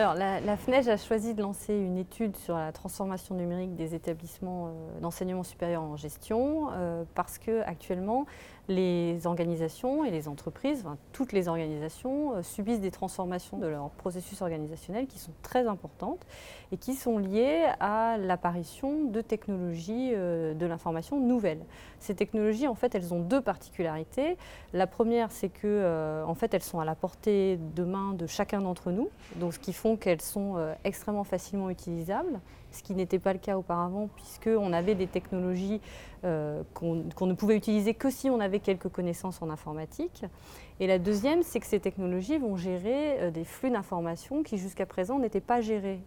Alors, la, la, FNEJ a choisi de lancer une étude sur la transformation numérique des établissements euh, d'enseignement supérieur en gestion euh, parce que actuellement, les organisations et les entreprises, toutes les organisations, euh, subissent des transformations de leur processus organisationnel qui sont très importantes et qui sont liées à l'apparition de technologies de l'information nouvelles. Ces technologies, en fait, elles ont deux particularités. La première, c'est que, en fait, elles sont à la portée de main de chacun d'entre nous, donc ce qui font qu'elles sont euh, extrêmement facilement utilisables, ce qui n'était pas le cas auparavant puisqu'on avait des technologies euh, qu'on ne pouvait utiliser que si on avait quelques connaissances en informatique. Et la deuxième, c'est que ces technologies vont gérer euh, des flux d'informations qui jusqu'à présent n'étaient pas gérés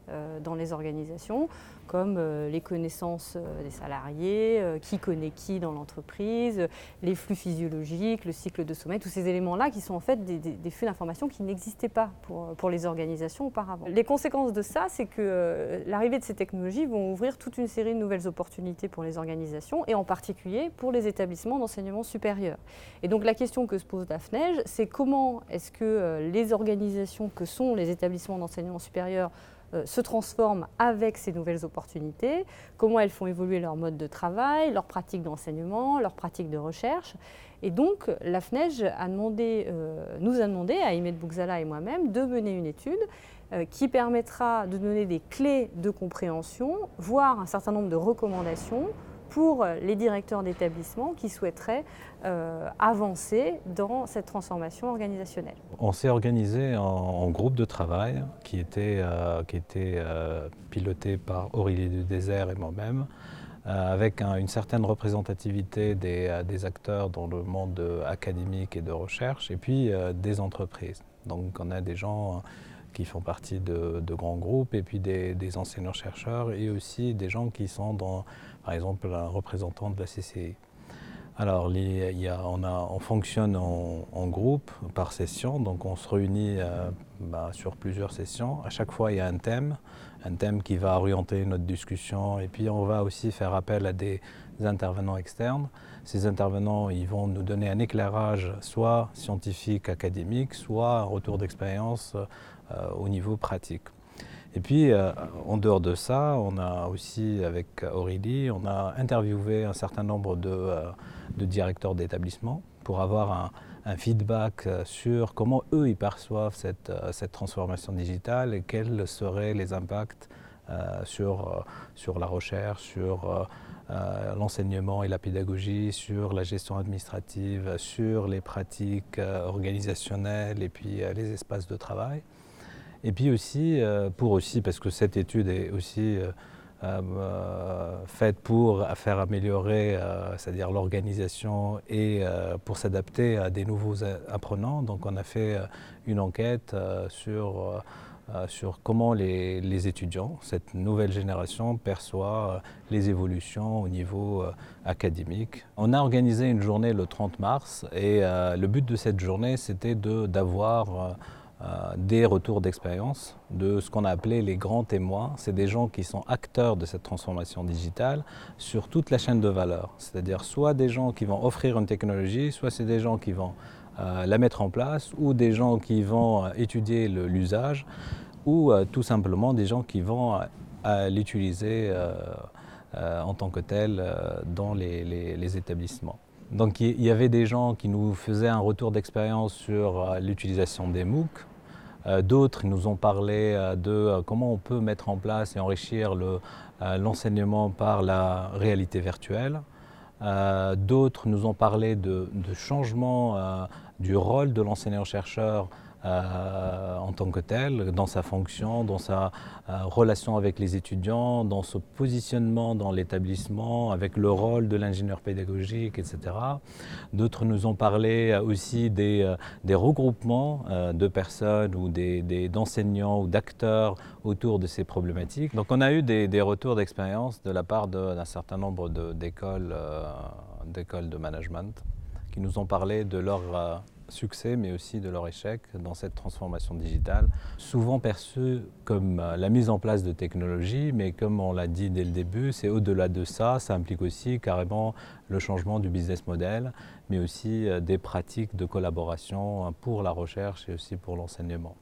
dans les organisations, comme les connaissances des salariés, qui connaît qui dans l'entreprise, les flux physiologiques, le cycle de sommeil, tous ces éléments-là qui sont en fait des, flux d'informations qui n'existaient pas pour les organisations auparavant. Les conséquences de ça, c'est que l'arrivée de ces technologies vont ouvrir toute une série de nouvelles opportunités pour les organisations et en particulier pour les établissements d'enseignement supérieur. Et donc la question que se pose la FNEJ, c'est comment est-ce que euh, les organisations que sont les établissements d'enseignement supérieur euh, se transforment avec ces nouvelles opportunités, comment elles font évoluer leur mode de travail, leurs pratiques d'enseignement, leurs pratiques de recherche. Et donc, la FNEJ demandé, euh, nous a demandé, à Imed et moi-même, de mener une étude qui permettra de donner des clés de compréhension, voire un certain nombre de recommandations pour les directeurs d'établissement qui souhaiteraient euh, avancer dans cette transformation organisationnelle. On s'est organisé en, groupe de travail qui était, euh, qui était euh, piloté par Aurélie du Désert et moi-même, avec une certaine représentativité des, acteurs dans le monde académique et de recherche, et puis des entreprises. Donc on a des gens qui font partie de, grands groupes, et puis des, enseignants-chercheurs, et aussi des gens qui sont dans, par exemple, un représentant de la CCI. Alors, y a, on, fonctionne en, groupe par session, donc on se réunit euh, bah, sur plusieurs sessions. À chaque fois, il y a un thème, un thème qui va orienter notre discussion, et puis on va aussi faire appel à des intervenants externes. Ces intervenants, ils vont nous donner un éclairage soit scientifique, académique, soit un retour d'expérience au niveau pratique. Et puis, euh, en dehors de ça, on a aussi, avec Aurélie, on a interviewé un certain nombre de, euh, directeurs d'établissements pour avoir un, feedback sur comment eux, ils perçoivent cette, cette transformation digitale et quels seraient les impacts sur, sur la recherche, sur l'enseignement et la pédagogie, sur la gestion administrative, sur les pratiques organisationnelles et puis les espaces de travail. Et puis aussi, euh, pour aussi, parce que cette étude est aussi euh, euh, faite pour faire améliorer, c'est-à-dire l'organisation et pour s'adapter à des nouveaux apprenants. Donc on a fait une enquête sur, sur comment les, les, étudiants, cette nouvelle génération, perçoit les évolutions au niveau académique. On a organisé une journée le 30 mars et le but de cette journée, c'était d'avoir des retours d'expérience de ce qu'on a appelé les grands témoins. C'est des gens qui sont acteurs de cette transformation digitale sur toute la chaîne de valeur. C'est-à-dire soit des gens qui vont offrir une technologie, soit c'est des gens qui vont euh, la mettre en place, ou des gens qui vont euh, étudier l'usage, ou tout simplement des gens qui vont l'utiliser en tant que tel dans les, établissements. Donc il y avait des gens qui nous faisaient un retour d'expérience sur l'utilisation des MOOC, euh, d'autres nous ont parlé euh, de euh, comment on peut mettre en place et enrichir l'enseignement par la réalité virtuelle. D'autres nous ont parlé de changement du rôle de l'enseignant-chercheur euh, en tant que tel, dans sa fonction, dans sa euh, relation avec les étudiants, dans ce positionnement dans l'établissement, avec le rôle de l'ingénieur pédagogique, etc. D'autres nous ont parlé aussi des, euh, des regroupements de personnes ou d'enseignants ou d'acteurs autour de ces problématiques. Donc on a eu des, des retours d'expérience de la part d'un certain nombre d'écoles d'écoles de management qui nous ont parlé de leur succès, mais aussi de leur échec dans cette transformation digitale, souvent perçue comme euh, la mise en place de technologies, mais comme on l'a dit dès le début, c'est au-delà de ça, ça implique aussi carrément le changement du business model, mais aussi euh, des pratiques de collaboration pour la recherche et aussi pour l'enseignement.